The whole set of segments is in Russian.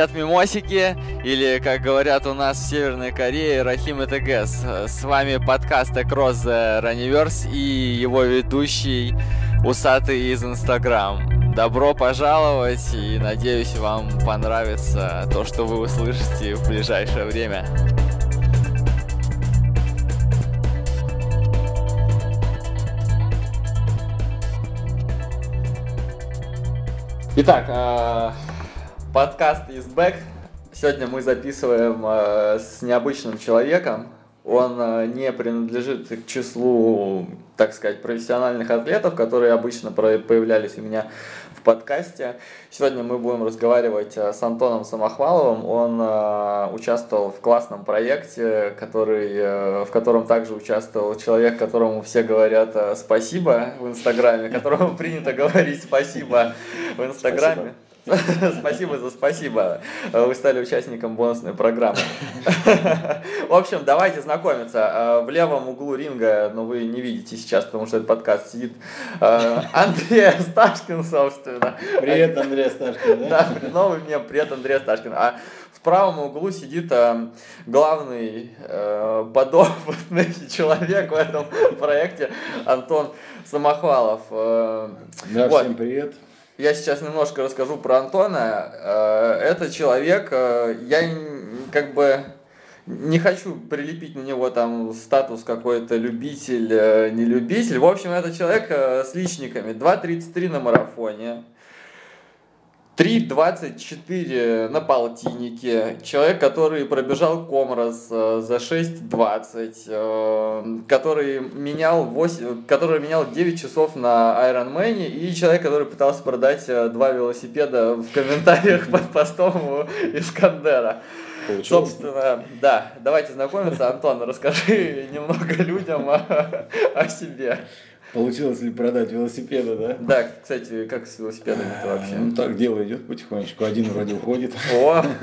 Привет, мимосики, или, как говорят у нас в Северной Корее, Рахим и ТГС. С вами подкаст Across the Runniverse и его ведущий Усатый из Инстаграм. Добро пожаловать и надеюсь вам понравится то, что вы услышите в ближайшее время. Итак, а, Подкаст из Back. Сегодня мы записываем э, с необычным человеком. Он э, не принадлежит к числу, так сказать, профессиональных атлетов, которые обычно появлялись у меня в подкасте. Сегодня мы будем разговаривать э, с Антоном Самохваловым. Он э, участвовал в классном проекте, который, э, в котором также участвовал человек, которому все говорят э, спасибо в Инстаграме, которому принято говорить спасибо в Инстаграме. Спасибо. Спасибо за спасибо. Вы стали участником бонусной программы. В общем, давайте знакомиться. В левом углу ринга, но вы не видите сейчас, потому что этот подкаст сидит э, Андрей Сташкин, собственно. Привет, Андрей Сташкин. Да, новый мне привет, Андрей Сташкин. А в правом углу сидит э, главный э, подопытный человек в этом проекте Антон Самохвалов. Э, да, вот. всем привет я сейчас немножко расскажу про Антона. Э, это человек, э, я как бы не хочу прилепить на него там статус какой-то любитель, э, не любитель. В общем, это человек с личниками. 2.33 на марафоне. 3.24 на полтиннике. Человек, который пробежал Комрос э, за 6.20, э, который менял 8, который менял 9 часов на Ironman, и человек, который пытался продать э, два велосипеда в комментариях под постом Искандера. Получилось? Собственно, да. Давайте знакомиться. Антон, расскажи немного людям о, о себе. Получилось ли продать велосипеды, да? Да, кстати, как с велосипедами-то вообще? Ну так дело идет потихонечку, один вроде уходит. О!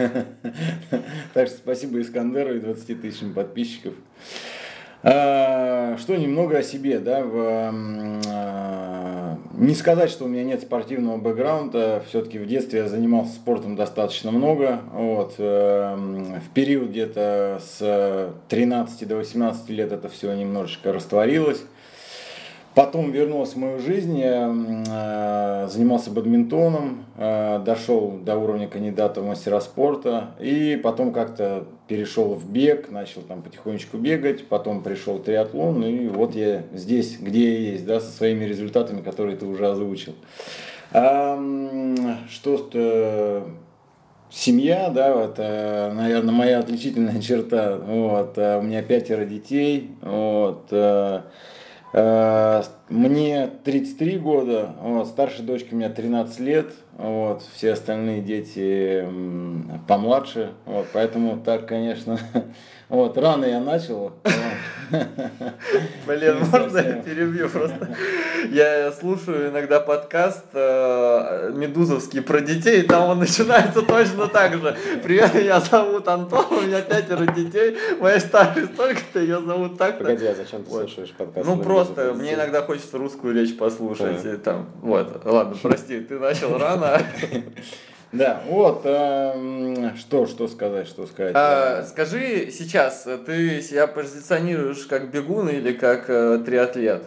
Так что спасибо Искандеру и 20 тысячам подписчиков. А, что немного о себе, да, а, не сказать, что у меня нет спортивного бэкграунда, все-таки в детстве я занимался спортом достаточно много, вот, э, в период где-то с 13 до 18 лет это все немножечко растворилось, Потом вернулся в мою жизнь, я э, занимался бадминтоном, э, дошел до уровня кандидата в мастера спорта, и потом как-то перешел в бег, начал там потихонечку бегать, потом пришел триатлон, и вот я здесь, где я есть, да, со своими результатами, которые ты уже озвучил. А, что э, семья, да, это, наверное, моя отличительная черта. Вот, у меня пятеро детей, вот, мне 33 года, вот, старшей дочке у меня 13 лет, вот, все остальные дети помладше, вот, поэтому так, конечно, вот, рано я начал. Блин, можно я перебью просто? Я слушаю иногда подкаст э, Медузовский про детей, там он начинается точно так же. Привет, меня зовут Антон, у меня пятеро детей, моя старшая столько-то, ее зовут так-то. Погоди, а зачем ты слушаешь подкаст? Ну просто, мне иногда хочется русскую речь послушать. Там, вот, ладно, прости, ты начал рано. Да, вот, э, что, что сказать, что сказать. А, скажи сейчас, ты себя позиционируешь как бегун или как э, триатлет?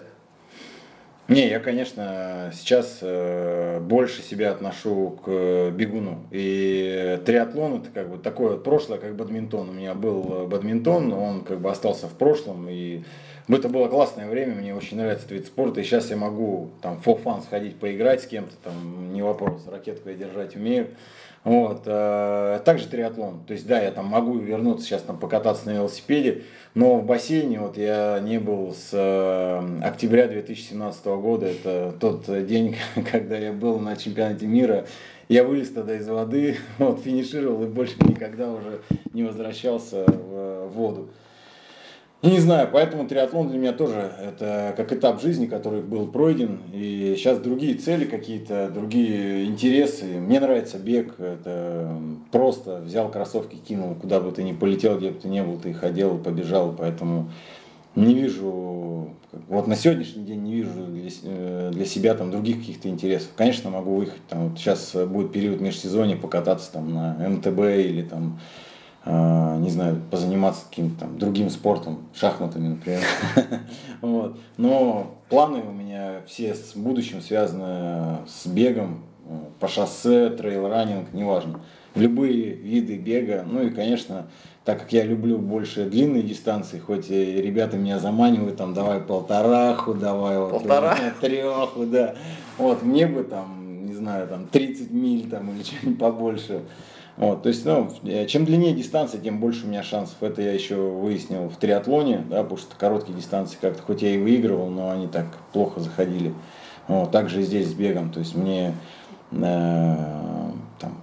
Не, я, конечно, сейчас э, больше себя отношу к бегуну. И триатлон это как бы такое прошлое, как бадминтон. У меня был бадминтон, он как бы остался в прошлом. И это было классное время, мне очень нравится этот вид спорта, и сейчас я могу там for fun сходить поиграть с кем-то, там не вопрос, ракетку я держать умею. Вот. Э, также триатлон. То есть, да, я там могу вернуться сейчас там покататься на велосипеде, но в бассейне вот я не был с э, октября 2017 года. Это тот день, когда я был на чемпионате мира. Я вылез тогда из воды, вот, финишировал и больше никогда уже не возвращался в воду. Не знаю, поэтому триатлон для меня тоже это как этап жизни, который был пройден. И сейчас другие цели какие-то, другие интересы. Мне нравится бег. Это просто взял кроссовки, кинул, куда бы ты ни полетел, где бы ты ни был, ты ходил, побежал. Поэтому не вижу, вот на сегодняшний день не вижу для, э, для себя там других каких-то интересов. Конечно, могу выехать, там вот сейчас будет период межсезонья, покататься там на МТБ или там, не знаю, позаниматься каким-то там другим спортом, шахматами, например. вот. Но планы у меня все с будущим связаны с бегом, э, по шоссе, трейл-раннинг, неважно. Любые виды бега, ну и, конечно, так как я люблю больше длинные дистанции, хоть и ребята меня заманивают, там, давай полтораху, давай Полтора? вот, треху, да. Вот, мне бы там, не знаю, там 30 миль там или что-нибудь побольше. Вот, то есть, ну, чем длиннее дистанция, тем больше у меня шансов. Это я еще выяснил в триатлоне, да, потому что короткие дистанции как-то, хоть я и выигрывал, но они так плохо заходили. Вот, также и здесь с бегом, то есть мне э, там,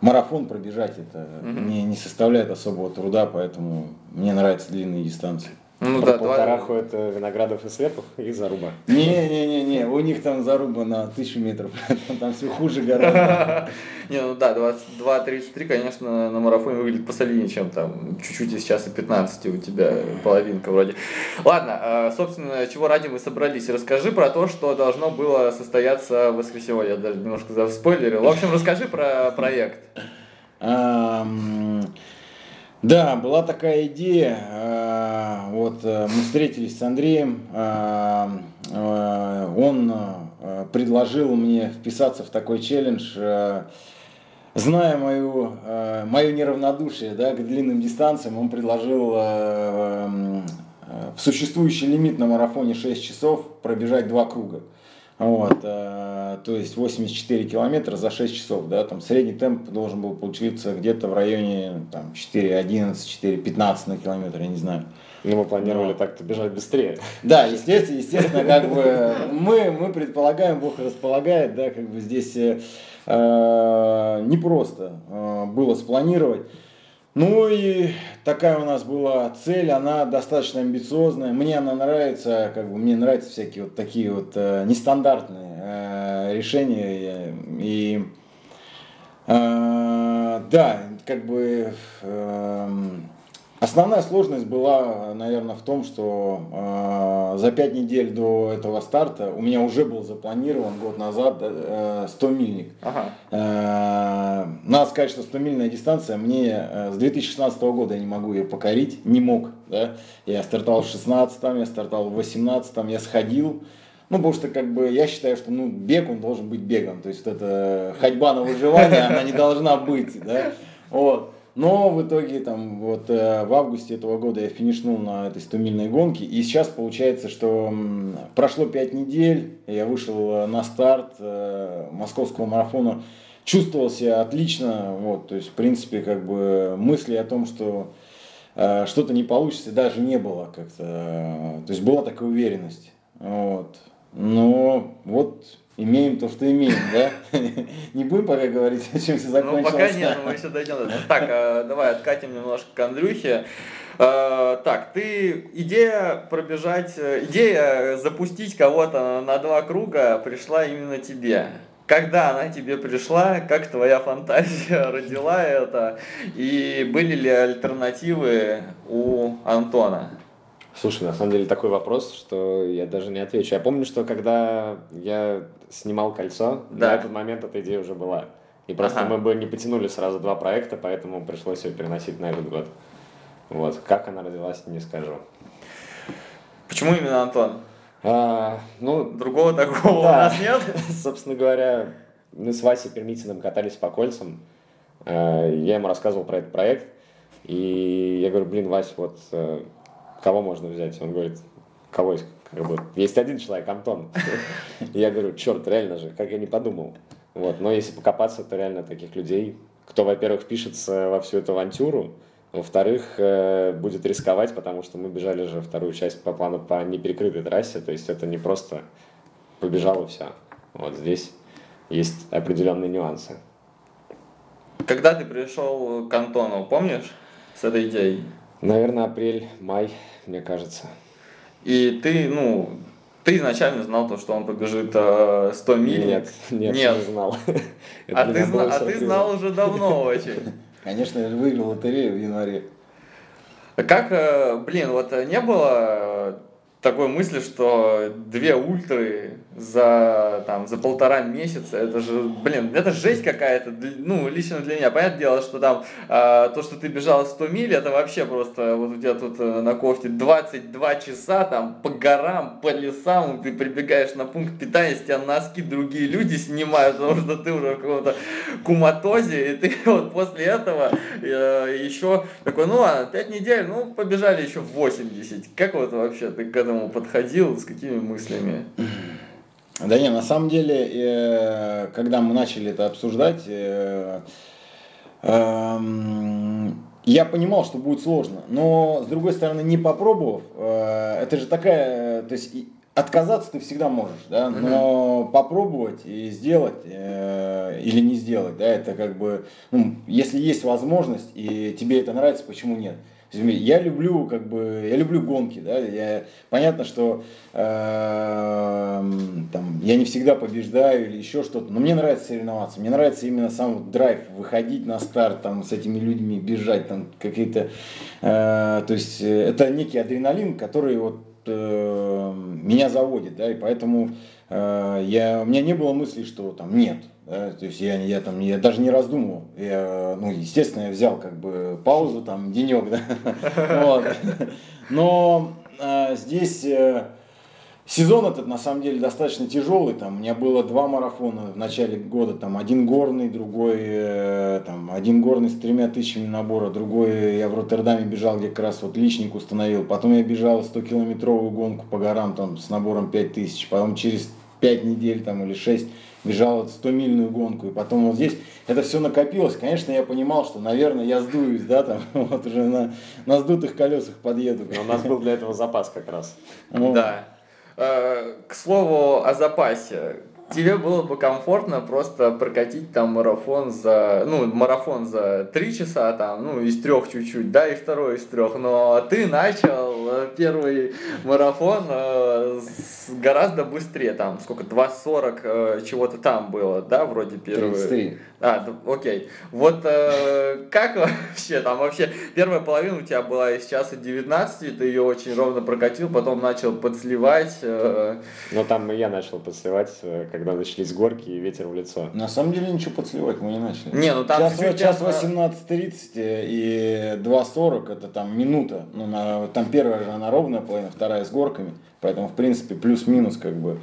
марафон пробежать это Мгм. не, не составляет особого труда, поэтому мне нравятся длинные дистанции. Ну Про да, два- полтораху это Виноградов и Слепов и Заруба. Не-не-не-не, у них там заруба на тысячу метров, там все хуже гораздо. Не, ну да, 22-33, конечно, на марафоне выглядит посолиднее, чем там чуть-чуть из часа 15 у тебя половинка вроде. Ладно, а, собственно, чего ради мы собрались? Расскажи про то, что должно было состояться в воскресенье. Я даже немножко заспойлерил. В общем, расскажи про проект. Да, была такая идея. а, Вот э, мы встретились с Андреем. а, а, Он э, предложил мне вписаться в такой челлендж. э, Зная мою, мое неравнодушие да, к длинным дистанциям, он предложил в существующий лимит на марафоне 6 часов пробежать два круга. Вот, э, то есть 84 километра за 6 часов, да, там средний темп должен был получиться где-то в районе там 4.11, 4.15 на километр, я не знаю. Ну, мы планировали так-то бежать быстрее. Да, естественно, естественно, как бы мы, мы предполагаем, Бог располагает, да, как бы здесь э, э, непросто э, было спланировать. Ну и такая у нас была цель, она достаточно амбициозная. Мне она нравится, как бы мне нравятся всякие вот такие вот э, нестандартные э, решения. И э, да, как бы эм, Основная сложность была, наверное, в том, что э, за пять недель до этого старта у меня уже был запланирован год назад э, 100 мильник. Ага. Э, надо сказать, что 100 мильная дистанция мне э, с 2016 года я не могу ее покорить, не мог. Да? Я стартовал в 16 я стартовал в 18 я сходил. Ну, потому что, как бы, я считаю, что, ну, бег, он должен быть бегом. То есть, это ходьба на выживание, она не должна быть, да. Вот. Но в итоге, там, вот, э, в августе этого года я финишнул на этой 100-мильной гонке. И сейчас получается, что прошло 5 недель, я вышел э, на старт э, московского марафона. Чувствовал себя отлично, вот, то есть, в принципе, как бы, мысли о том, что что-то не получится, даже не было как-то. То есть была такая уверенность. Вот. Но вот имеем то, что имеем, да? Не будем пока говорить, чем все Ну, закончилось. пока нет, мы еще дойдем до этого. Так, э, давай откатим немножко к Андрюхе. Э, Так, ты идея пробежать, идея запустить кого-то на два круга пришла именно тебе. Когда она тебе пришла, как твоя фантазия родила это, и были ли альтернативы у Антона? Слушай, на самом деле такой вопрос, что я даже не отвечу. Я помню, что когда я снимал кольцо, Да. на этот момент эта идея уже была. И просто Ага. мы бы не потянули сразу два проекта, поэтому пришлось ее переносить на этот год. Вот. Как она родилась, не скажу. Почему именно Антон? А, ну, Другого такого у Да. нас нет? собственно говоря, мы с Васей Пермитиным катались по кольцам. Э, Я ему рассказывал про этот проект. И я говорю, блин, Вась, вот э, кого можно взять? Он говорит, кого есть? Как бы, есть один человек, Антон. Я говорю, черт, реально же, как я не подумал. Вот. Но если покопаться, то реально таких людей, кто, во-первых, впишется во всю эту авантюру, во-вторых, э, будет рисковать, потому что мы бежали же вторую часть по плану по неперекрытой трассе, то есть это не просто побежал и все. Вот здесь есть определенные нюансы. Когда ты пришел к Антону, помнишь, с этой идеей? Наверное, апрель, май, мне кажется. И ты, ну, ты изначально знал то, что он побежит э, 100 миль? Нет, нет, Нет. не знал. А для ты, зна- а ты знал уже давно очень. Конечно, я выиграл лотерею в январе. Как, э, блин, вот не было такой мысли, что две ультры за, там, за полтора месяца, это же, блин, это жесть какая-то, ну, лично для меня. Понятное дело, что там э, то, что ты бежал 100 миль, это вообще просто, вот у тебя тут э, на кофте 22 часа, там, по горам, по лесам, ты прибегаешь на пункт питания, с тебя носки другие люди снимают, потому что ты уже в каком-то куматозе, и ты вот после этого э, еще такой, ну ладно, 5 недель, ну, побежали еще 80. Как вот вообще ты к этому подходил, с какими мыслями? Да не, на самом деле, э, когда мы начали это обсуждать, э, эм, я понимал, что будет сложно. Но, с другой стороны, не попробовав, э, это же такая, то есть отказаться ты всегда можешь, да, но mm-hmm. попробовать и сделать или не сделать, да, это как бы, ну, если есть возможность и тебе это нравится, почему нет? Я люблю, как бы, я люблю гонки, да, я, понятно, что э, там, я не всегда побеждаю или еще что-то, но мне нравится соревноваться, мне нравится именно сам драйв, выходить на старт, там, с этими людьми, бежать, там, какие-то, э, то есть, это некий адреналин, который вот э, меня заводит, да, и поэтому э, я, у меня не было мысли, что там нет, да, то есть я, я там я даже не раздумывал. Я, ну, естественно, я взял как бы паузу, там, денек, да. Но а, здесь э, сезон этот на самом деле достаточно тяжелый. Там у меня было два марафона в начале года. Там один горный, другой, э, там, один горный с тремя тысячами набора, другой я в Роттердаме бежал, где как раз вот личник установил. Потом я бежал 100-километровую гонку по горам там с набором 5000. Потом через 5 недель там или 6 бежал вот 100-мильную гонку, и потом вот здесь это все накопилось. Конечно, я понимал, что, наверное, я сдуюсь, да, там, вот уже на, на сдутых колесах подъеду. Но у нас был для этого запас как раз. Да. Э, к слову о запасе тебе было бы комфортно просто прокатить там марафон за, ну, марафон за три часа там, ну, из трех чуть-чуть, да, и второй из трех, но ты начал э, первый марафон э, гораздо быстрее, там, сколько, 2.40 э, чего-то там было, да, вроде первый. 33. А, окей. Вот э, как вообще, там вообще первая половина у тебя была из часа 19, ты ее очень ровно прокатил, потом начал подсливать. Э... Ну там и я начал подсливать, э, когда начались горки и ветер в лицо. На самом деле ничего подсливать мы не начали. Не, ну там час, час 18.30 и 2.40 это там минута. Ну, на, там первая она ровная половина, вторая с горками. Поэтому, в принципе, плюс-минус как бы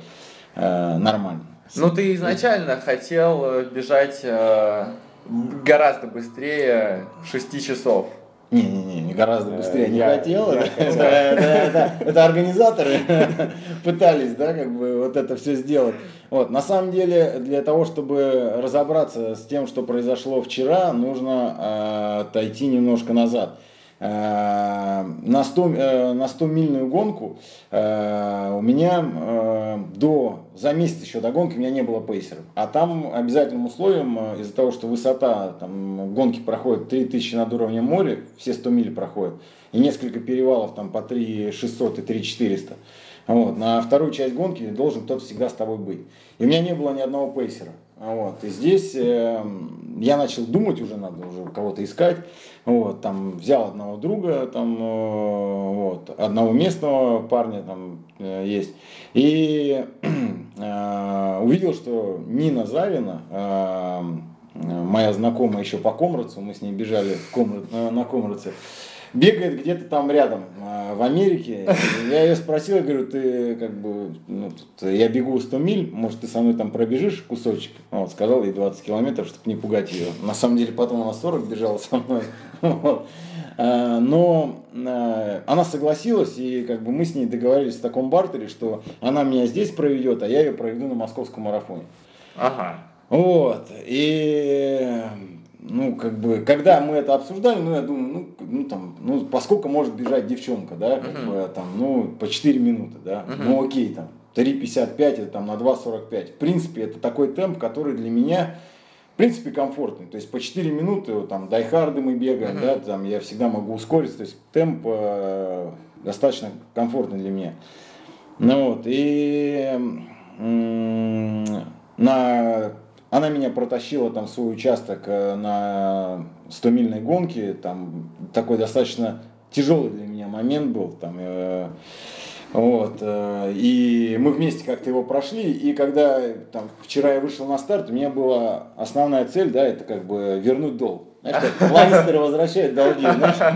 э, нормально. Ну, ты изначально хотел э, бежать э, гораздо быстрее 6 часов. Не-не-не, не гораздо быстрее не хотел. Это организаторы пытались, да, как бы вот это все сделать. Вот, на самом деле, для того, чтобы разобраться с тем, что произошло вчера, нужно э, отойти немножко назад. Э, на 100, э, на 100 мильную гонку э, у меня до, за месяц еще до гонки у меня не было пейсеров. А там обязательным условием, из-за того, что высота, там гонки проходят 3000 над уровнем моря, все 100 миль проходят, и несколько перевалов там по 3600 и 3400. Вот, на вторую часть гонки должен кто-то всегда с тобой быть. И у меня не было ни одного пейсера. Вот, и здесь э, я начал думать, уже надо уже кого-то искать. Вот, там взял одного друга, там, э, вот, одного местного парня там э, есть. И э, увидел, что Нина Завина, э, моя знакомая еще по Комрацу, мы с ней бежали в Комрад, на, на Комраце, бегает где-то там рядом, а, в Америке. Я ее спросил, я говорю, ты как бы, ну, тут, я бегу 100 миль, может, ты со мной там пробежишь кусочек? Вот, сказал ей 20 километров, чтобы не пугать ее. На самом деле, потом она 40 бежала со мной. А, но а, она согласилась, и как бы мы с ней договорились в таком бартере, что она меня здесь проведет, а я ее проведу на московском марафоне. Ага. Вот. И ну, как бы, когда мы это обсуждали, ну, я думаю, ну, ну там, ну, поскольку может бежать девчонка, да, как uh-huh. бы, там, ну, по 4 минуты, да, uh-huh. ну, окей, там, 3.55 это там на 2.45. В принципе, это такой темп, который для меня, в принципе, комфортный. То есть по 4 минуты, там, дайхарды мы бегаем, uh-huh. да, там, я всегда могу ускориться, то есть темп э, достаточно комфортный для меня. Ну, вот, и м- на она меня протащила там в свой участок э, на 100-мильной гонке, там такой достаточно тяжелый для меня момент был. Там, э, вот, э, и мы вместе как-то его прошли, и когда там, вчера я вышел на старт, у меня была основная цель, да, это как бы вернуть долг. Знаешь, как Ланнистеры возвращают долги, знаешь?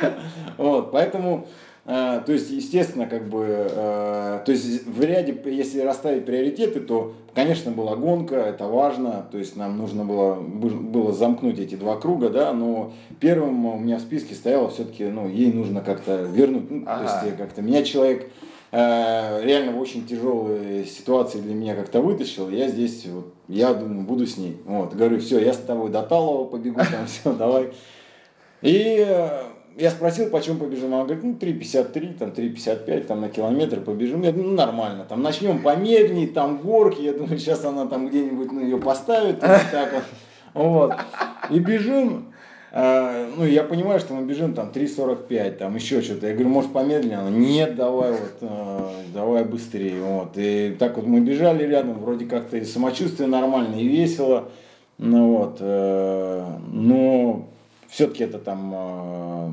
Вот, поэтому а, то есть, естественно, как бы, э, то есть в ряде, если расставить приоритеты, то, конечно, была гонка, это важно, то есть нам нужно было, было замкнуть эти два круга, да, но первым у меня в списке стояло все-таки, ну, ей нужно как-то вернуть, ну, ага. то есть как-то меня человек э, реально в очень тяжелой ситуации для меня как-то вытащил, я здесь, вот, я думаю, буду с ней, вот, говорю, все, я с тобой до Талова побегу, там, все, давай. И я спросил, почем побежим. Она говорит, ну, 3,53, там, 3,55, там, на километр побежим. Я думаю, ну, нормально. Там, начнем помедленнее, там, горки. Я думаю, сейчас она там где-нибудь, ну, ее поставит. Вот, так вот. вот. И бежим. А, ну, я понимаю, что мы бежим там 3.45, там еще что-то. Я говорю, может помедленнее? Она, нет, давай вот, а, давай быстрее. Вот. И так вот мы бежали рядом, вроде как-то и самочувствие нормально, и весело. Ну вот, э, но все-таки это там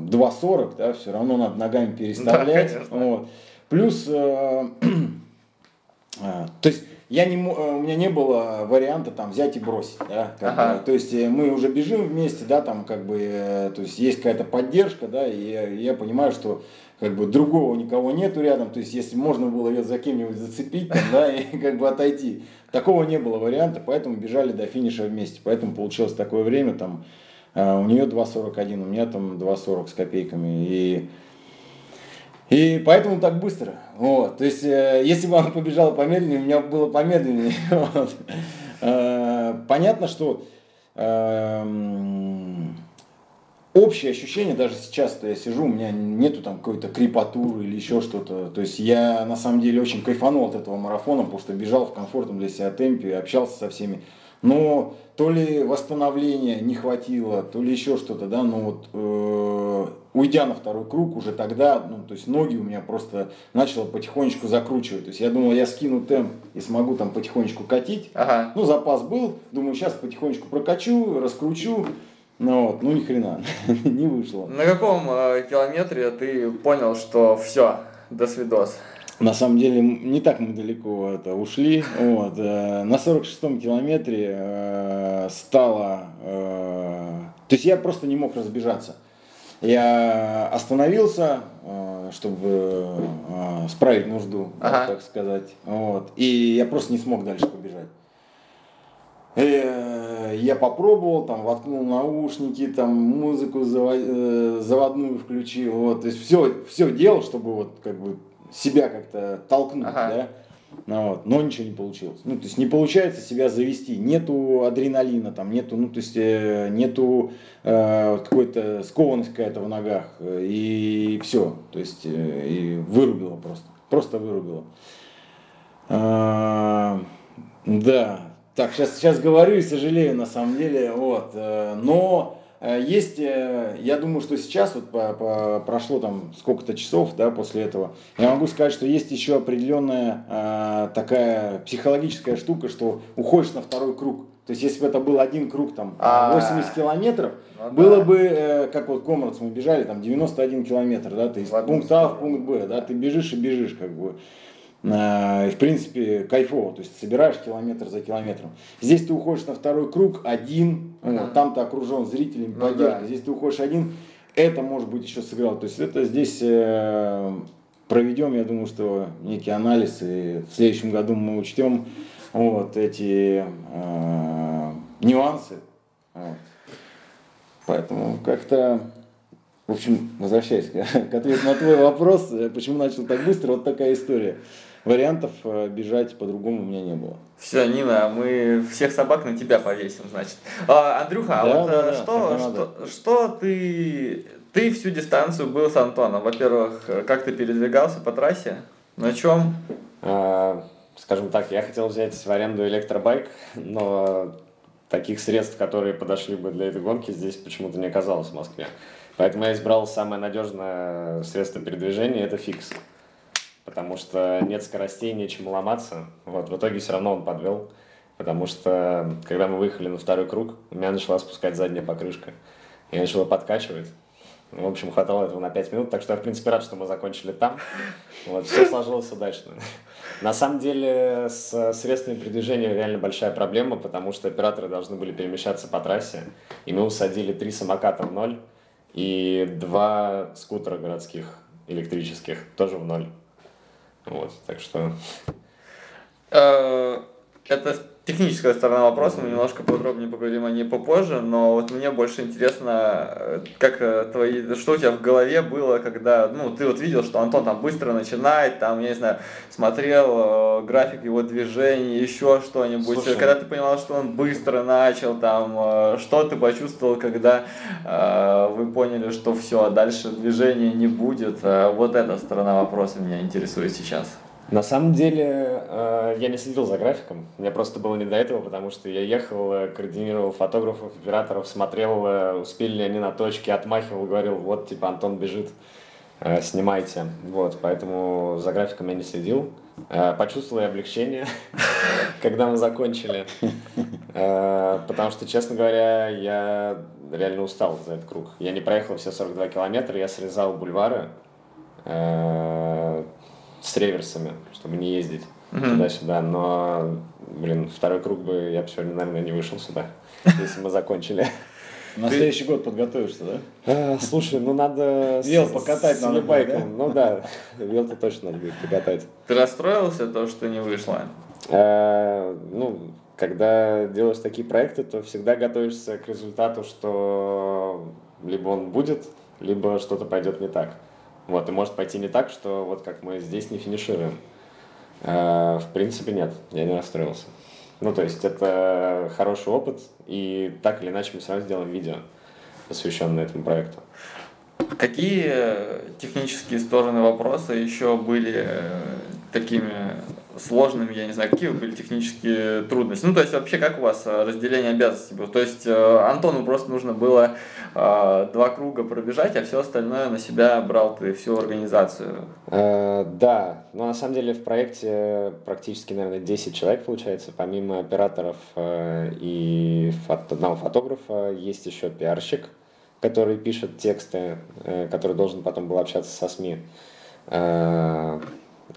2.40, да, все равно надо ногами переставлять. Да, вот. Плюс, э, э, то есть я не, э, у меня не было варианта там взять и бросить, да, ага. бы, то есть э, мы уже бежим вместе, да, там как бы, э, то есть есть какая-то поддержка, да, и я, я понимаю, что как бы другого никого нету рядом, то есть если можно было ее за кем-нибудь зацепить, там, да, и как бы отойти, такого не было варианта, поэтому бежали до финиша вместе, поэтому получилось такое время там у нее 2.41, у меня там 2.40 с копейками. И, и поэтому так быстро. Вот. То есть, э, если бы она побежала помедленнее, у меня было помедленнее. Вот. А, понятно, что эм, общее ощущение, даже сейчас, что я сижу, у меня нету там какой-то крепатуры или еще что-то. То есть я на самом деле очень кайфанул от этого марафона, потому что бежал в комфортном для себя темпе, общался со всеми. Но то ли восстановления не хватило, то ли еще что-то, да, но вот э, уйдя на второй круг уже тогда, ну, то есть ноги у меня просто начало потихонечку закручивать, то есть я думал, я скину темп и смогу там потихонечку катить, ага. ну, запас был, думаю, сейчас потихонечку прокачу, раскручу, ну вот, ну ни хрена, не вышло. На каком э, километре ты понял, что все, до свидос? На самом деле не так мы далеко это ушли. Вот. Э, на 46-м километре э, стало... Э, то есть я просто не мог разбежаться. Я остановился, чтобы справить нужду, ага. так сказать. Вот. И я просто не смог дальше побежать. Я попробовал, там, воткнул наушники, там, музыку заводную включил, вот, то есть все, все делал, чтобы вот, как бы, себя как-то толкнуть, ага. да. Ну, вот, но ничего не получилось. Ну, то есть не получается себя завести. Нету адреналина, там, нету, ну, то есть э, нету э, какой-то скованности какая-то в ногах. И все. То есть э, и вырубило просто. Просто вырубило. А, да. Так, сейчас, сейчас говорю и сожалею на самом деле. Вот. Э, но Э, есть, э, я думаю, что сейчас вот по, по, прошло там сколько-то часов, да, после этого. Я могу сказать, что есть еще определенная э, такая психологическая штука, что уходишь на второй круг. То есть, если бы это был один круг, там, 80 а. километров, ну, было бы, э, как вот Комрадс мы бежали, там, 91 километр, да, ты из пункта А в пункт Б, да, ты бежишь и бежишь, как бы. Э, в принципе, кайфово, то есть собираешь километр за километром. Здесь ты уходишь на второй круг один, uh-huh. вот, там ты окружен зрителями, ну, да. здесь ты уходишь один, это может быть еще сыграло. То есть это здесь э, проведем, я думаю, что некий анализ, и в следующем году мы учтем вот эти э, нюансы. Вот. Поэтому как-то в общем, возвращаясь к ответу на твой вопрос, э, почему начал так быстро, вот такая история вариантов э, бежать по-другому у меня не было. Все, Нина, мы всех собак на тебя повесим, значит. А, Андрюха, а да, вот да, э, что, что, что ты, ты всю дистанцию был с Антоном? Во-первых, как ты передвигался по трассе? На чем? А, скажем так, я хотел взять в аренду электробайк, но таких средств, которые подошли бы для этой гонки, здесь почему-то не оказалось в Москве. Поэтому я избрал самое надежное средство передвижения, это фикс потому что нет скоростей, нечем ломаться. Вот, в итоге все равно он подвел, потому что когда мы выехали на второй круг, у меня начала спускать задняя покрышка. Я начала подкачивать. В общем, хватало этого на 5 минут, так что я, в принципе, рад, что мы закончили там. Вот, все сложилось удачно. На самом деле, с средствами передвижения реально большая проблема, потому что операторы должны были перемещаться по трассе, и мы усадили три самоката в ноль и два скутера городских электрических тоже в ноль. Вот, так что... Это техническая сторона вопроса, мы немножко подробнее поговорим о ней попозже, но вот мне больше интересно, э, как э, твои, что у тебя в голове было, когда, ну, ты вот видел, что Антон там быстро начинает, там, я не знаю, смотрел э, график его движений, еще что-нибудь, Слушай, когда ты понимал, что он быстро начал, там, э, что ты почувствовал, когда э, вы поняли, что все, дальше движения не будет, э, вот эта сторона вопроса меня интересует сейчас. На самом деле, э, я не следил за графиком. Мне просто было не до этого, потому что я ехал, э, координировал фотографов, операторов, смотрел, э, успели ли они на точке, отмахивал, говорил, вот, типа, Антон бежит, снимайте. Вот, поэтому за графиком я не следил. Почувствовал я облегчение, когда мы закончили. Потому что, честно говоря, я реально устал за этот круг. Я не проехал все 42 километра, я срезал бульвары с реверсами, чтобы не ездить mm-hmm. туда-сюда. Но, блин, второй круг бы я бы сегодня, наверное, не вышел сюда, если мы закончили. На следующий год подготовишься, да? А, слушай, ну надо... Вел покатать надо будет, Ну да, вел-то точно надо будет покатать. Ты расстроился то, что не вышло? А, ну, когда делаешь такие проекты, то всегда готовишься к результату, что либо он будет, либо что-то пойдет не так. Вот, и может пойти не так, что вот как мы здесь не финишируем. Э, в принципе, нет, я не расстроился. Ну, то есть это хороший опыт, и так или иначе мы все равно сделаем видео, посвященное этому проекту. Какие технические стороны вопроса еще были э, такими сложными, я не знаю, какие были технические трудности. Ну, то есть, вообще, как у вас э, разделение обязанностей было? То есть, э, Антону просто нужно было э, два круга пробежать, а все остальное на себя брал ты всю организацию. Э, да, но на самом деле в проекте практически, наверное, 10 человек получается, помимо операторов э, и одного фотографа, есть еще пиарщик, который пишет тексты, который должен потом был общаться со СМИ.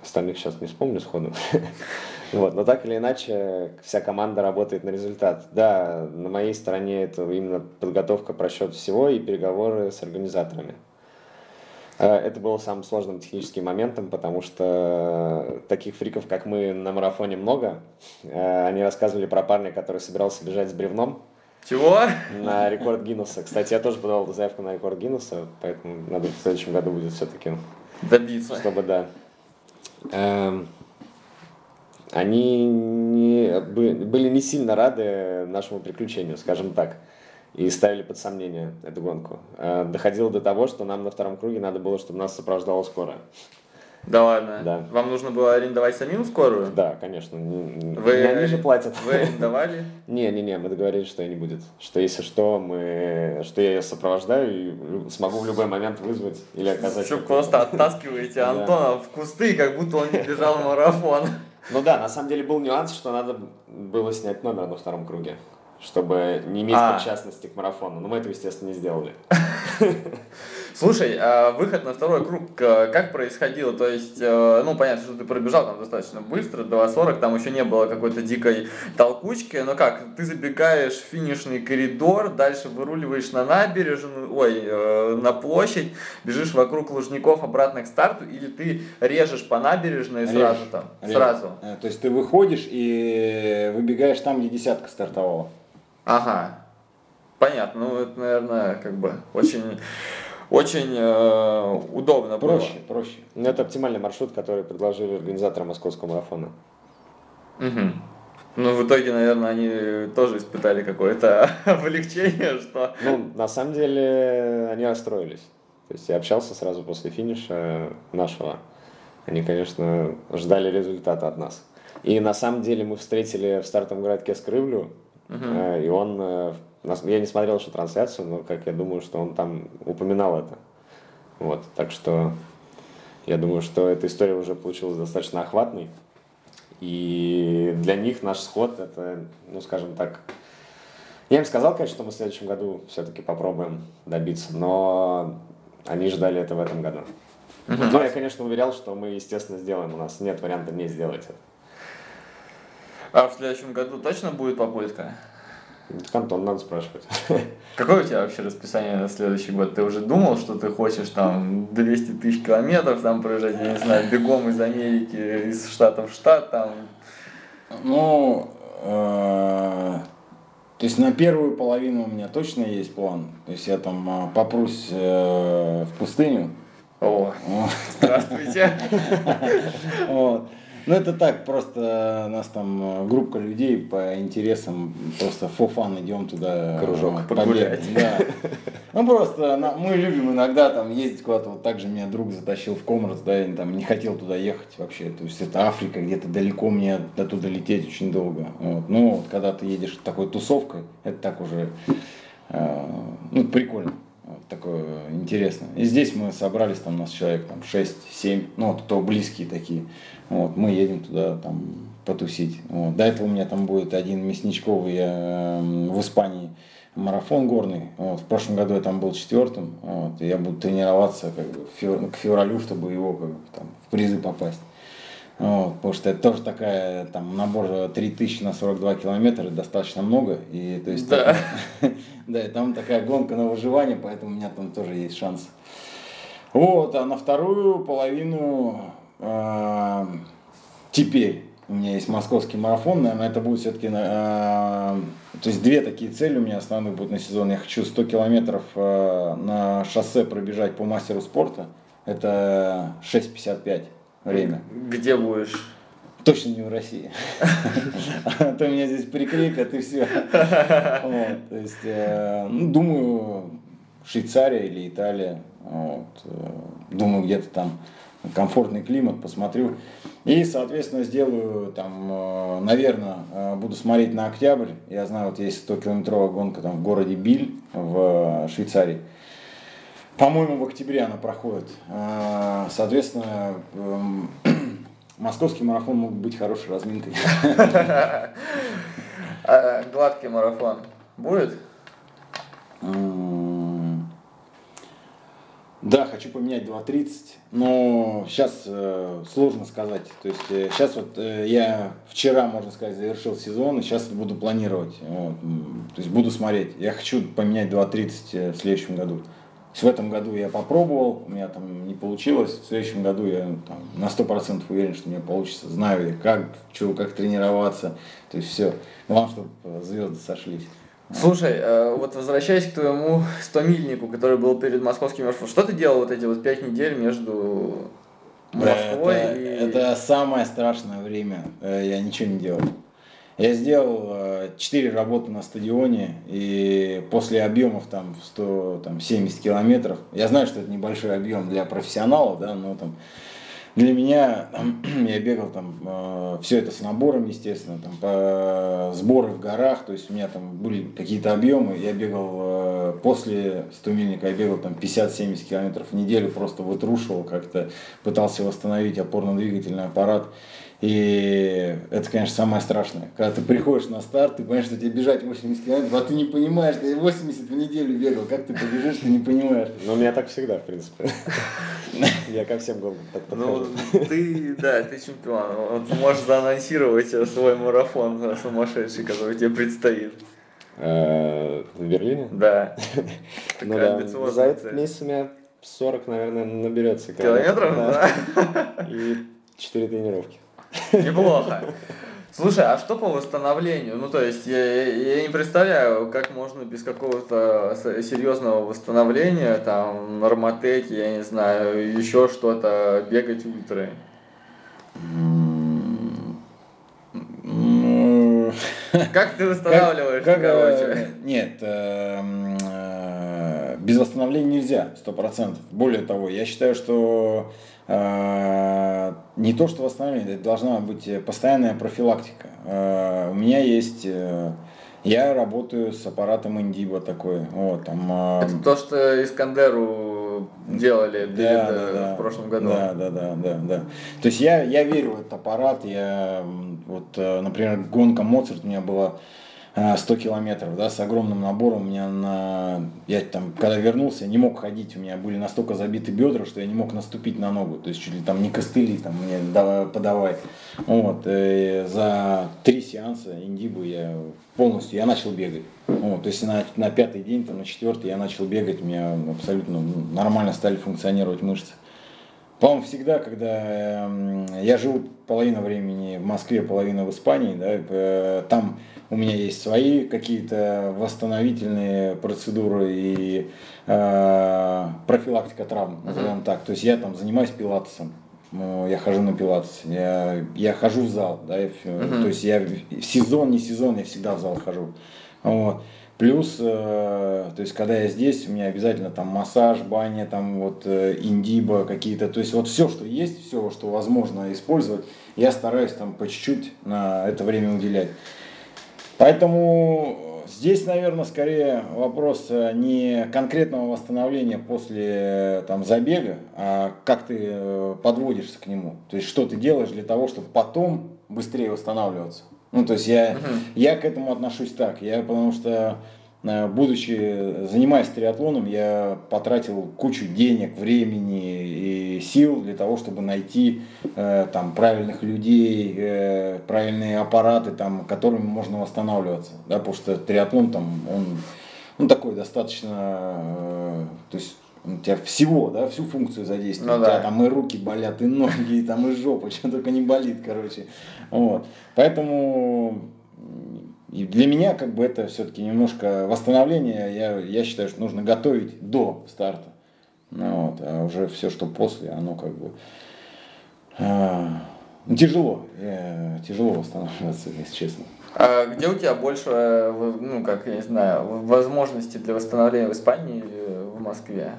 Остальных сейчас не вспомню сходу. вот, но так или иначе, вся команда работает на результат. Да, на моей стороне это именно подготовка, просчет всего и переговоры с организаторами. Э, это было самым сложным техническим моментом, потому что таких фриков, как мы, на марафоне много. Э, они рассказывали про парня, который собирался бежать с бревном. Чего? На рекорд Гиннесса. Кстати, я тоже подавал заявку на рекорд Гиннесса, поэтому надо в следующем году будет все-таки... Добиться. Чтобы, да, они не, были не сильно рады нашему приключению, скажем так, и ставили под сомнение эту гонку. Э, доходило до того, что нам на втором круге надо было, чтобы нас сопровождала скорая. Да ладно? Да. Вам нужно было арендовать самим скорую? Да, конечно. Вы, они же платят. Вы арендовали? Не, не, не, мы договорились, что ее не будет. Что если что, мы, что я ее сопровождаю и смогу в любой момент вызвать или оказать. Что просто оттаскиваете Антона в кусты, как будто он не бежал марафон. Ну да, на самом деле был нюанс, что надо было снять номер на втором круге чтобы не иметь а. причастности к марафону. Но мы это, естественно, не сделали. Слушай, а выход на второй круг э, как происходило? То есть, э, ну, понятно, что ты пробежал там достаточно быстро, 2.40, там еще не было какой-то дикой толкучки, но как, ты забегаешь в финишный коридор, дальше выруливаешь на набережную, ой, э, на площадь, бежишь вокруг Лужников обратно к старту, или ты режешь по набережной Режь. сразу там? Режь. Сразу. То есть ты выходишь и выбегаешь там, где десятка стартовала. Ага. Понятно. Ну, это, наверное, как бы очень очень э, удобно проще, было. Проще, Ну, это оптимальный маршрут, который предложили организаторы московского марафона. Угу. Ну, в итоге, наверное, они тоже испытали какое-то облегчение, что... Ну, на самом деле, они расстроились. То есть я общался сразу после финиша нашего. Они, конечно, ждали результата от нас. И на самом деле мы встретили в стартовом городке Скрывлю, Uh-huh. И он, э, я не смотрел еще трансляцию, но как я думаю, что он там упоминал это. Вот, так что я думаю, что эта история уже получилась достаточно охватной. И для них наш сход это, ну скажем так, я им сказал, конечно, что мы в следующем году все-таки попробуем добиться, но они ждали это в этом году. Ну, я, конечно, уверял, что мы, естественно, сделаем. У нас нет варианта не сделать это. А в следующем году точно будет попытка? Антон надо спрашивать. Какое у тебя вообще расписание на следующий год? Ты уже думал, что ты хочешь там 200 тысяч километров там проезжать, я не знаю, бегом из Америки, из штата в штат там? Ну, э, то есть на первую половину у меня точно есть план. То есть я там э, попрусь э, в пустыню. О, здравствуйте. Вот. Ну, это так, просто нас там э, группа людей по интересам, просто фофан идем туда. Кружок. э, побегать. Да. Ну, просто мы любим иногда там ездить куда-то. Вот так же меня друг затащил в Комрос, да, я там не хотел туда ехать вообще. То есть это Африка, где-то далеко мне оттуда лететь очень долго. Вот. Ну, вот, когда ты едешь такой тусовкой, это так уже, э, ну, прикольно. Такое интересно. И здесь мы собрались, там у нас человек там 6-7, ну вот кто близкие такие. Вот, мы едем туда там потусить. Вот. До этого у меня там будет один мясничковый эм, в Испании марафон горный. Вот. В прошлом году я там был четвертым. Вот. И я буду тренироваться как бы, февр- к февралю, чтобы его как бы, там, в призы попасть. Вот, потому что это тоже такая, там, набор 3000 на 42 километра, достаточно много. И, то есть, Да. да, и там такая гонка на выживание, поэтому у меня там тоже есть шанс. Вот, а на вторую половину э, теперь у меня есть московский марафон, наверное, это будет все-таки, то есть две такие цели у меня основные будут на сезон. Я хочу 100 километров э, на шоссе пробежать по мастеру спорта, это 6.55 время. Где будешь? Точно не в России. А то меня здесь прикрепят и все. То есть, э, ну, думаю, Швейцария или Италия. Э, Думаю, где-то там комфортный климат, посмотрю. И, соответственно, сделаю там, наверное, буду смотреть на октябрь. Я знаю, вот есть 100-километровая гонка там в городе Биль в Швейцарии. По-моему, в октябре она проходит. Соответственно, эм, московский марафон мог быть хорошей разминкой. А гладкий марафон будет? Да, хочу поменять 2.30, но сейчас э, сложно сказать. То есть сейчас вот э, я вчера, можно сказать, завершил сезон, и сейчас буду планировать. Вот, то есть буду смотреть. Я хочу поменять 2.30 э, в следующем году. В этом году я попробовал, у меня там не получилось. В следующем году я там, на 100% уверен, что у меня получится. Знаю, как, что, как тренироваться. То есть все. Главное, чтобы звезды сошлись. Слушай, э, вот возвращаясь к твоему 100-мильнику, который был перед московским марафоном, что ты делал вот эти вот пять недель между Москвой это, и... это самое страшное время. Э, Я ничего не делал. Я сделал 4 работы на стадионе, и после объемов там в 170 километров, я знаю, что это небольшой объем для профессионалов, да, но там для меня я бегал там все это с набором, естественно, там по сборы в горах, то есть у меня там были какие-то объемы, я бегал э, после 100 мильника, я бегал там 50-70 километров в неделю, просто вытрушивал как-то, пытался восстановить опорно-двигательный аппарат. И это, конечно, самое страшное. Когда ты приходишь на старт, ты понимаешь, что тебе бежать 80 километров, а ты не понимаешь, ты 80 в неделю бегал, как ты побежишь, ты не понимаешь. Ну, у меня так всегда, в принципе. Я ко всем гонкам так Ну, ты, да, ты чемпион. Вот можешь заанонсировать свой марафон сумасшедший, который тебе предстоит. Э, В Берлине? Да. Ну Такая да, за этот месяц у меня 40, наверное, наберется. Километров, да? И 4 тренировки. Неплохо. Слушай, а что по восстановлению? Ну, то есть, я, я не представляю, как можно без какого-то серьезного восстановления, там, нормотеки, я не знаю, еще что-то, бегать ультры. Ну, Как ты восстанавливаешь, Как- как, короче? э, Нет, эм, э, без восстановления нельзя, сто процентов. Более того, я считаю, что э, не то, что восстановление, это должна быть постоянная профилактика. Э, У меня есть, э, я работаю с аппаратом Индиба такой, вот, там, э, Это то, что Искандеру делали перед, э, в прошлом году. Да, да, да, да, да. То есть я, я верю в этот аппарат. Я вот, э, например, гонка Моцарт у меня была 100 километров, да, с огромным набором. У меня на... Я там, когда вернулся, не мог ходить. У меня были настолько забиты бедра, что я не мог наступить на ногу. То есть чуть ли там не костыли там мне давай, подавай. Вот. И за три сеанса индибу я полностью, я начал бегать. Вот. То есть на, на пятый день, там, на четвертый я начал бегать, у меня абсолютно нормально стали функционировать мышцы. По-моему, всегда, когда э, я живу половину времени в Москве, половину в Испании, да, э, там у меня есть свои какие-то восстановительные процедуры и э, профилактика травм, назовем uh-huh. так. То есть я там занимаюсь пилатесом, ну, я хожу на пилатес, я, я хожу в зал, да, uh-huh. то есть я в сезон, не сезон, я всегда в зал хожу. Вот. Плюс, э, то есть, когда я здесь, у меня обязательно там массаж, баня, там вот э, индиба какие-то, то есть, вот все, что есть, все, что возможно использовать, я стараюсь там по чуть-чуть на это время уделять. Поэтому здесь, наверное, скорее вопрос э, не конкретного восстановления после э, там, забега, а как ты э, подводишься к нему. То есть, что ты делаешь для того, чтобы потом быстрее восстанавливаться. Ну, то есть я, uh-huh. я к этому отношусь так. Я потому что будучи, занимаясь триатлоном, я потратил кучу денег, времени и сил для того, чтобы найти э, там, правильных людей, э, правильные аппараты, там, которыми можно восстанавливаться. Да, потому что триатлон там, он ну, такой достаточно, то есть у тебя всего, да, всю функцию задействует. Ну, у тебя да. там и руки болят, и ноги, и там и жопа, что только не болит, короче. Вот. Поэтому и для меня как бы это все-таки немножко восстановление, я, я считаю, что нужно готовить до старта. Ну, вот, а уже все, что после, оно как бы э, тяжело, э, тяжело восстанавливаться, если честно. А где у тебя больше, ну, как, я не знаю, возможностей для восстановления в Испании или в Москве?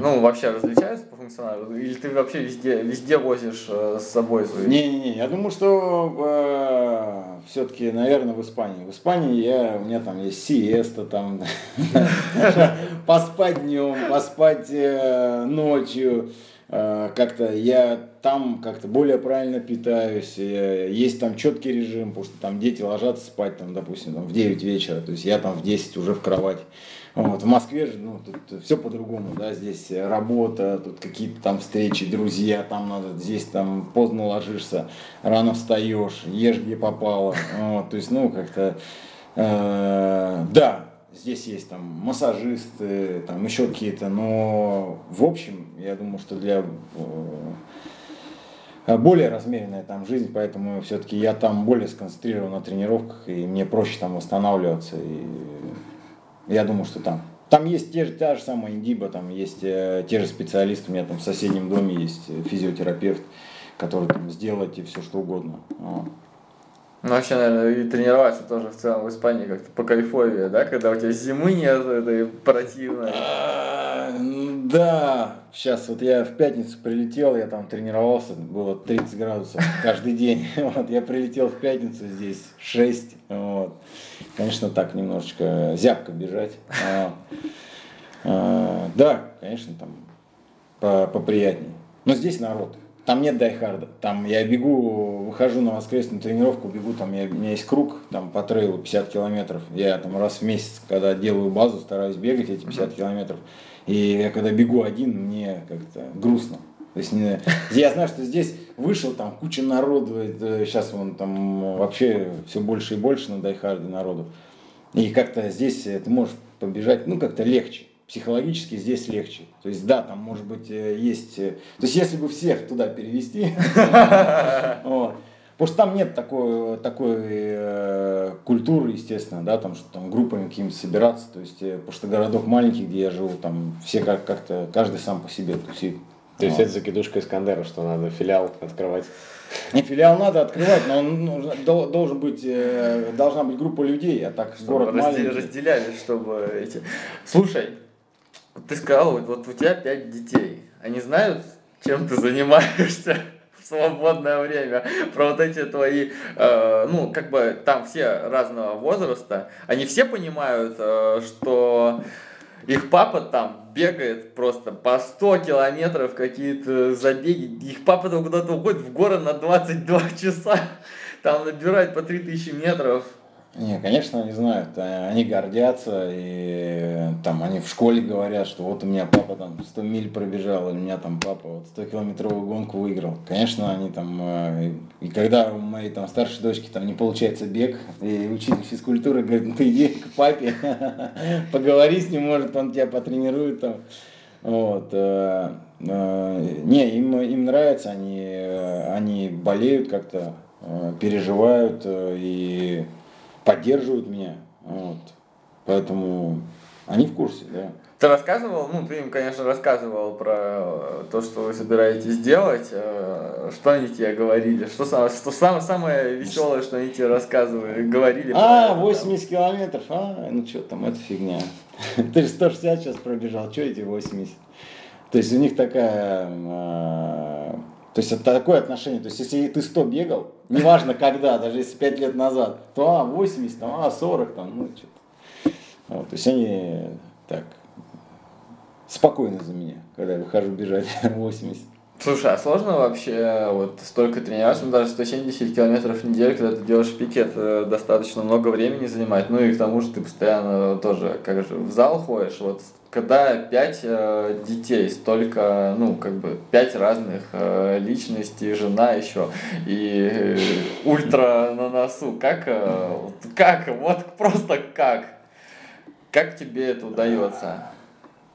Ну, вообще различаются по функционалу? Или ты вообще везде, везде возишь э, с собой? Не-не-не, я думаю, что э, все-таки, наверное, в Испании. В Испании я, у меня там есть сиеста, там, поспать днем, поспать э, ночью. Э, как-то я там как-то более правильно питаюсь, есть там четкий режим, потому что там дети ложатся спать, там, допустим, там, в 9 вечера, то есть я там в 10 уже в кровати. Вот, в Москве же, ну, тут все по-другому, да, здесь работа, тут какие-то там встречи, друзья, там надо, здесь там поздно ложишься, рано встаешь, ешь где попало, вот, то есть, ну, как-то, э, да, здесь есть там массажисты, там еще какие-то, но в общем, я думаю, что для э, более размеренная там жизнь, поэтому все-таки я там более сконцентрирован на тренировках, и мне проще там восстанавливаться, и я думаю, что там. Там есть те же, та же самая Индиба, там есть э, те же специалисты, у меня там в соседнем доме есть э, физиотерапевт, который там сделает и все что угодно. Вот. Ну, вообще, наверное, и тренироваться тоже в целом в Испании как-то по кайфовее, да, когда у тебя зимы нет, это противно. Да, сейчас вот я в пятницу прилетел, я там тренировался, было 30 градусов каждый день. Вот, я прилетел в пятницу, здесь 6. Вот. Конечно, так немножечко зябко бежать. А, а, да, конечно, там поприятнее. Но здесь народ. Там нет дайхарда. Там я бегу, выхожу на воскресную тренировку, бегу, там я, у меня есть круг, там по трейлу 50 километров. Я там раз в месяц, когда делаю базу, стараюсь бегать эти 50 километров. И я когда бегу один, мне как-то грустно. То есть не, я знаю, что здесь вышел там куча народу, это, сейчас вон там вообще все больше и больше на дайхарде народу. И как-то здесь ты можешь побежать, ну как-то легче психологически здесь легче. То есть, да, там может быть э, есть... Э, то есть, если бы всех туда перевести, Потому что там нет такой, такой э, культуры, естественно, да, там, что там группами какими-то собираться. То есть, э, потому что городок маленький, где я живу, там все как- как-то, каждый сам по себе тусит. То есть, это закидушка Искандера, что надо филиал открывать. Не, филиал надо открывать, но он ну, должен быть, должна быть группа людей, а так город маленький. Разделяли, чтобы эти... Слушай, ты сказал, вот, вот у тебя пять детей. Они знают, чем ты занимаешься в свободное время? Про вот эти твои, э, ну, как бы там все разного возраста. Они все понимают, э, что их папа там бегает просто по 100 километров какие-то забеги. Их папа там куда-то уходит в горы на 22 часа. Там набирает по 3000 метров. Не, конечно, они знают, э, они гордятся, и там они в школе говорят, что вот у меня папа там 100 миль пробежал, или у меня там папа вот 100 километровую гонку выиграл. Конечно, они там, э, и когда у моей там старшей дочки там не получается бег, и учитель физкультуры говорит, ну ты иди к папе, поговори с ним, может он тебя потренирует там. Вот. Э, не, им, им нравится, они, они болеют как-то, переживают и поддерживают меня. Вот. Поэтому они в курсе, да. Ты рассказывал, ну, ты им, конечно, рассказывал про то, что вы собираетесь делать. Э, что они тебе говорили? Что самое, что самое, самое веселое, что они тебе рассказывали, говорили? А, 80 там? километров, а, ну что там, это фигня. Ты же 160 сейчас пробежал, что эти 80? То есть у них такая а, то есть это такое отношение. То есть если ты 100 бегал, неважно когда, даже если 5 лет назад, то а, 80, там, а, 40, там, ну что-то. Вот, то есть они так спокойно за меня, когда я выхожу бежать 80. Слушай, а сложно вообще вот столько тренироваться, ну, даже 170 километров в неделю, когда ты делаешь пики, это достаточно много времени занимает, ну и к тому же ты постоянно тоже, как же, в зал ходишь, вот когда пять э, детей, столько, ну, как бы, пять разных э, личностей, жена еще, и э, ультра на носу, как, э, как, вот просто как, как тебе это удается?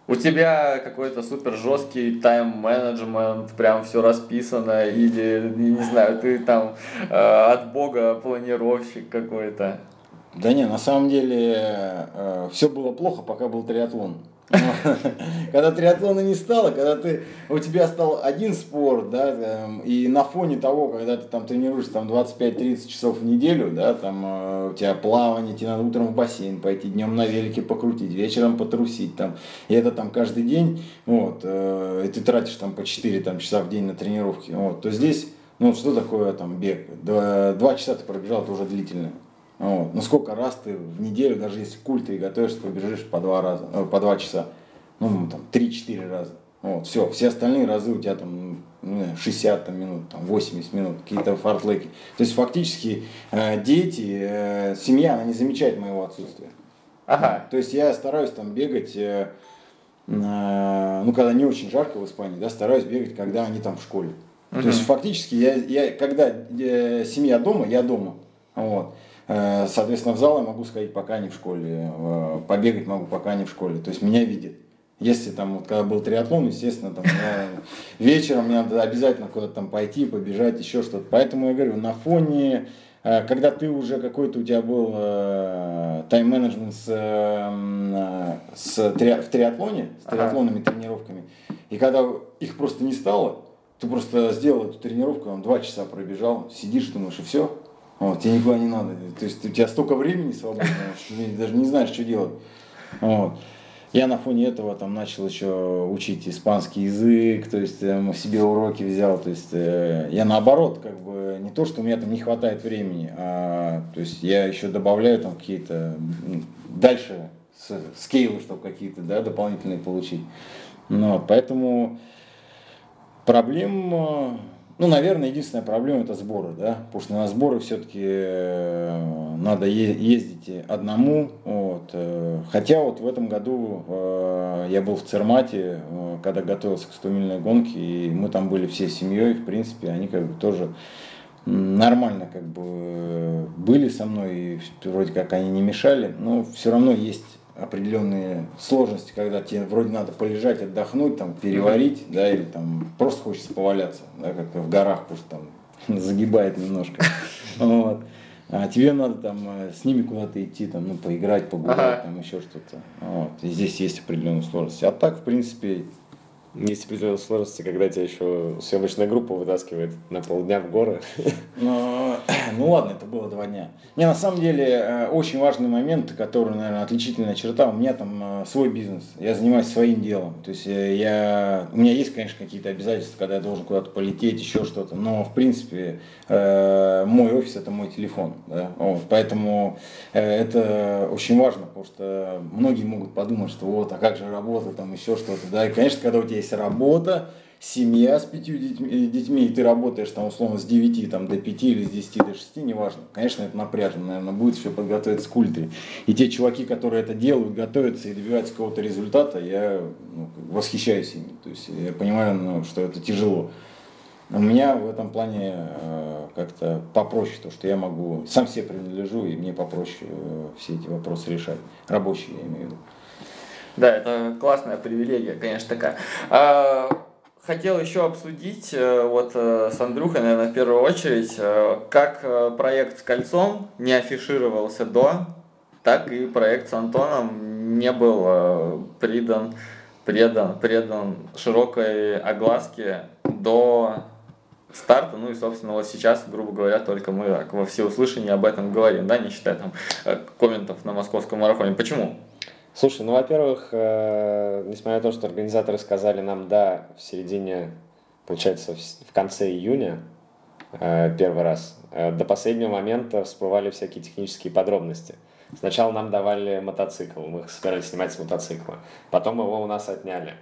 У тебя какой-то супер жесткий тайм-менеджмент, прям все расписано, или, не знаю, ты там э, от бога планировщик какой-то. Да не, на самом деле э, все было плохо, пока был триатлон. Когда триатлона не стало, когда ты, у тебя стал один спорт, да, эм, и на фоне того, когда ты там тренируешься там 25-30 часов в неделю, да, там э, у тебя плавание, тебе надо утром в бассейн пойти, днем на велике покрутить, вечером потрусить там, и это там каждый день, вот, э, и ты тратишь там по 4 там, часа в день на тренировки, вот, то здесь, ну, что такое там бег? Два, два часа ты пробежал, это уже длительно. Вот. Ну сколько раз ты в неделю, даже если культ ты готовишься, побежишь по два раза, э, по два часа. Ну, там, 3-4 раза. Вот, все, все остальные разы у тебя там ну, 60 там, минут, там, 80 минут, какие-то фартлеки. То есть фактически э, дети, э, семья, она не замечает моего отсутствия. Ага. То есть я стараюсь там бегать, э, э, ну когда не очень жарко в Испании, да, стараюсь бегать, когда они там в школе. Угу. То есть фактически я, я когда э, семья дома, я дома. Вот. Э, соответственно, в зал я могу сходить, пока не в школе, э, побегать могу, пока не в школе. То есть меня видят. Если там, вот когда был триатлон, естественно, там я, вечером мне надо обязательно куда-то там пойти, побежать, еще что-то. Поэтому я говорю, на фоне, э, когда ты уже какой-то у тебя был тайм-менеджмент с, с три, в триатлоне, с триатлонными ага. тренировками, и когда их просто не стало, ты просто сделал эту тренировку, там два часа пробежал, сидишь, думаешь, и все, вот, тебе никуда не надо. То есть у тебя столько времени свободного, что ты даже не знаешь, что делать. Вот. Я на фоне этого там начал еще учить испанский язык, то есть э, себе уроки взял, то есть э, я наоборот, как бы не то, что у меня там не хватает времени, а то есть я еще добавляю там какие-то дальше скейлы, чтобы какие-то да, дополнительные получить. Ну, вот, поэтому проблем ну, наверное, единственная проблема это сборы, да, потому что на сборы все-таки э, надо ездить одному, вот. Э, хотя вот в этом году э, я был в Цермате, когда готовился к 100-мильной гонке, и мы там были всей семьей, в принципе, они как бы тоже нормально как бы были со мной, и вроде как они не мешали, но все равно есть определенные сложности, когда тебе вроде надо полежать, отдохнуть, там, переварить, да, или там просто хочется поваляться, да, как-то в горах, потому что там загибает немножко. Вот. А тебе надо там э, с ними куда-то идти, там, ну, поиграть, погулять, ага. там, еще что-то. Вот. И здесь есть определенные сложности. А так, в принципе, есть определенные сложности, когда тебя еще съемочная группа вытаскивает на полдня в горы. Ну, ну ладно, это было два дня. Не, на самом деле, э, очень важный момент, который, наверное, отличительная черта, у меня там э, свой бизнес, я занимаюсь своим делом. То есть э, я, у меня есть, конечно, какие-то обязательства, когда я должен куда-то полететь, еще что-то, но, в принципе, мой офис это мой телефон. Да? Вот, поэтому это очень важно, потому что многие могут подумать, что вот, а как же работа, там еще что-то. Да? И, конечно, когда у тебя есть работа, семья с пятью детьми, детьми, и ты работаешь там условно с 9 там, до 5 или с 10 до 6, неважно. Конечно, это напряжно, наверное, будет все подготовиться к ультре. И те чуваки, которые это делают, готовятся и добиваются какого-то результата, я ну, восхищаюсь ими. То есть я понимаю, ну, что это тяжело. У меня в этом плане э, как-то попроще, то, что я могу, сам себе принадлежу, и мне попроще э, все эти вопросы решать. Рабочие, я имею в виду. Да, это классная привилегия, конечно, такая. Хотел еще обсудить э, вот э, с Андрюхой, наверное, в первую очередь, э, как проект с кольцом не афишировался до, так и проект с Антоном не был придан, предан, предан широкой огласке до старта, ну и, собственно, вот сейчас, грубо говоря, только мы так, во всеуслышание об этом говорим, да, не считая там комментов на московском марафоне. Почему? Слушай, ну, во-первых, э, несмотря на то, что организаторы сказали нам «да» в середине, получается, в конце июня, э, первый раз, э, до последнего момента всплывали всякие технические подробности. Сначала нам давали мотоцикл, мы собирались снимать с мотоцикла, потом его у нас отняли.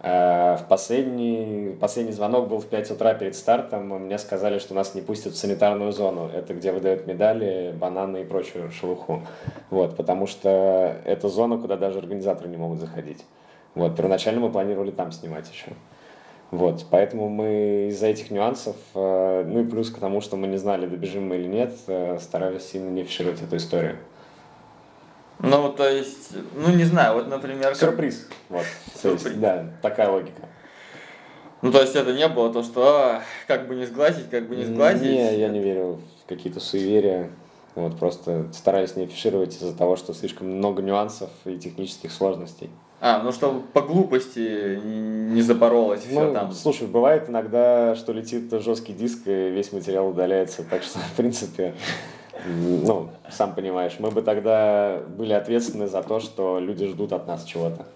Э, в последний, последний звонок был в 5 утра перед стартом. Мне сказали, что нас не пустят в санитарную зону. Это где выдают медали, бананы и прочую шелуху. Вот, потому что это зона, куда даже организаторы не могут заходить. Вот, первоначально мы планировали там снимать еще. Вот, поэтому мы из-за этих нюансов, э, ну и плюс к тому, что мы не знали, добежим мы или нет, э, старались сильно не фишировать эту историю. Ну, то есть, ну не знаю, вот, например... Сюрприз. Как... Вот. Сюрприз. есть, да, такая логика. Ну, то есть это не было то, что а, как бы не сглазить, как бы не сглазить. Не, я не верю в какие-то суеверия. Вот, просто старались не афишировать из-за того, что слишком много нюансов и технических сложностей. А, ну чтобы по глупости не запоролось ну, все там. Слушай, бывает иногда, что летит жесткий диск и весь материал удаляется, так что, в принципе, ну, сам понимаешь, мы бы тогда были ответственны за то, что люди ждут от нас чего-то.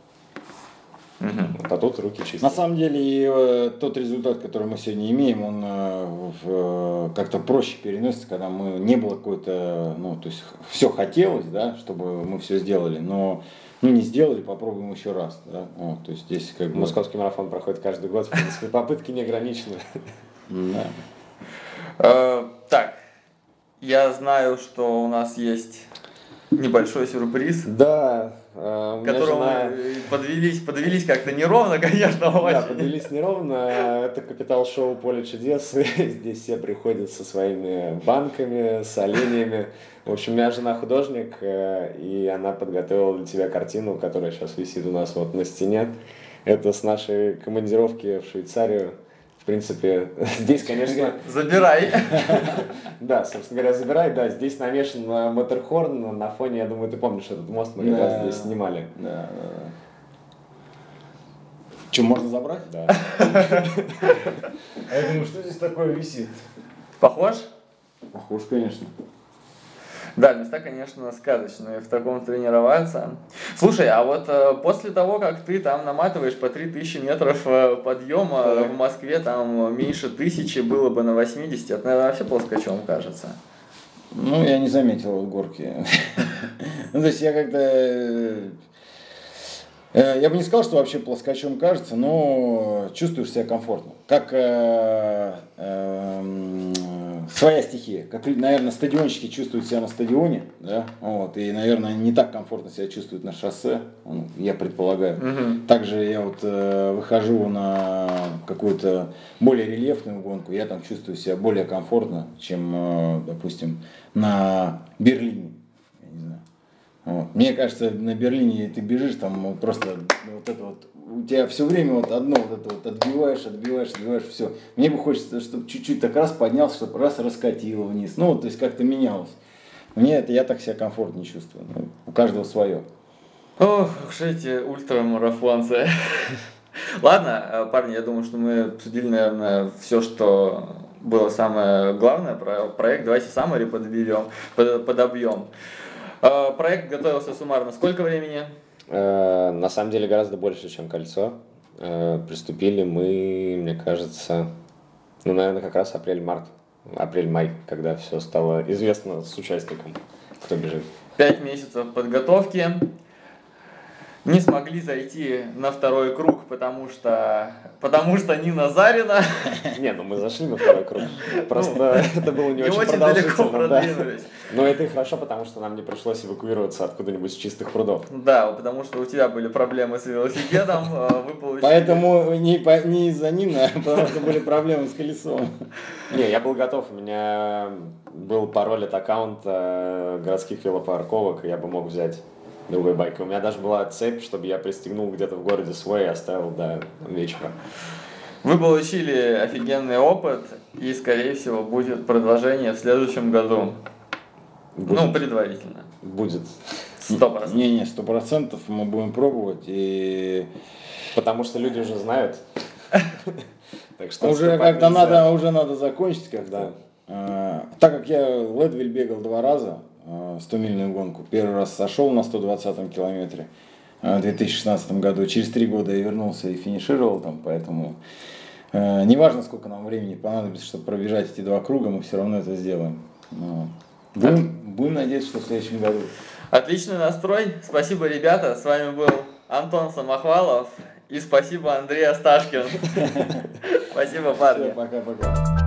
Угу. Вот, а тут руки чистые. На самом деле, и, э, тот результат, который мы сегодня имеем, он э, э, как-то проще переносится, когда мы не было какой-то, ну, то есть все хотелось, да, чтобы мы все сделали, но ну, не сделали, попробуем еще раз. Да? Вот, то есть здесь как бы... Московский марафон проходит каждый год, в принципе, попытки не ограничены. Да. Я знаю, что у нас есть небольшой сюрприз. Да. Э, которому жена... подвелись, подвелись как-то неровно, конечно, очень. Да, подвелись неровно. Это капитал-шоу «Поле чудес». Здесь все приходят со своими банками, с оленями. В общем, у меня жена художник, э, и она подготовила для тебя картину, которая сейчас висит у нас вот на стене. Это с нашей командировки в Швейцарию. В принципе, здесь, конечно... Забирай. Да, собственно говоря, забирай. Да, здесь намешан Матерхорн на фоне, я думаю, ты помнишь этот мост, мы как раз здесь снимали. Да, да, да. Что, можно забрать? Да. А я думаю, что здесь такое висит? Похож? Похож, конечно. Да, места, конечно, сказочные в таком тренироваться. Слушай, а вот э, после того, как ты там наматываешь по 3000 метров э, подъема да. в Москве, там меньше тысячи было бы на 80, это, наверное, вообще плоскочем кажется. Ну, я не заметил вот горки. Ну, то есть я как-то э, Э, я бы не сказал, что вообще плоскочом кажется, но чувствуешь себя комфортно. Как э, э, своя стихия. Как, наверное, стадионщики чувствуют себя на стадионе, да, вот, и, наверное, не так комфортно себя чувствуют на шоссе, ну, я предполагаю. Угу. Также я вот э, выхожу на какую-то более рельефную гонку, я там чувствую себя более комфортно, чем, э, допустим, на Берлине. Вот. Мне кажется, на Берлине ты бежишь, там просто вот это вот, у тебя все время вот одно вот это вот отбиваешь, отбиваешь, отбиваешь, все. Мне бы хочется, чтобы чуть-чуть так раз поднялся, чтобы раз раскатило вниз. Ну, то есть как-то менялось. Мне это, я так себя комфортнее чувствую. Ну, у каждого свое. Ох, уж эти ультрамарафонцы. Ладно, э, парни, я думаю, что мы обсудили, наверное, все, что было самое главное про проект. Давайте саммари подберем, подобьем. А, проект готовился суммарно сколько времени? Э, на самом деле гораздо больше, чем кольцо. Э, приступили мы, мне кажется, ну, наверное, как раз апрель-март, апрель-май, когда все стало известно с участником, кто бежит. Пять месяцев подготовки. Не смогли зайти на второй круг, потому что, потому что Нина Зарина. Не, ну мы зашли на второй круг. Просто это было не, очень продолжительно. Но это и хорошо, потому что нам не пришлось эвакуироваться откуда-нибудь с чистых прудов. Да, потому что у тебя были проблемы с велосипедом, э, вы получили... Поэтому не, не из-за Нины, а потому что были проблемы с колесом. Не, я был готов, у меня был пароль от аккаунта городских велопарковок, и я бы мог взять другой байк. У меня даже была цепь, чтобы я пристегнул где-то в городе свой и оставил до вечера. Вы получили офигенный опыт, и, скорее всего, будет продолжение в следующем году. Будет. Ну, предварительно. Будет. Сто процентов. Не-не, сто процентов мы будем пробовать. И Потому что люди уже знают. Так что уже когда надо, уже надо закончить, когда. А, так как я Ледвиль бегал два раза, 100-мильную гонку. Первый раз сошел на 120 километре а, в 2016 году. Через три года я вернулся и финишировал там, поэтому э, неважно, сколько нам времени понадобится, чтобы пробежать эти два круга, мы все равно это сделаем. Ну, Будем, будем надеяться, что в следующем году. Отличный настрой. Спасибо, ребята. С вами был Антон Самохвалов. И спасибо, Андрей Асташкин. Спасибо, парни. пока-пока.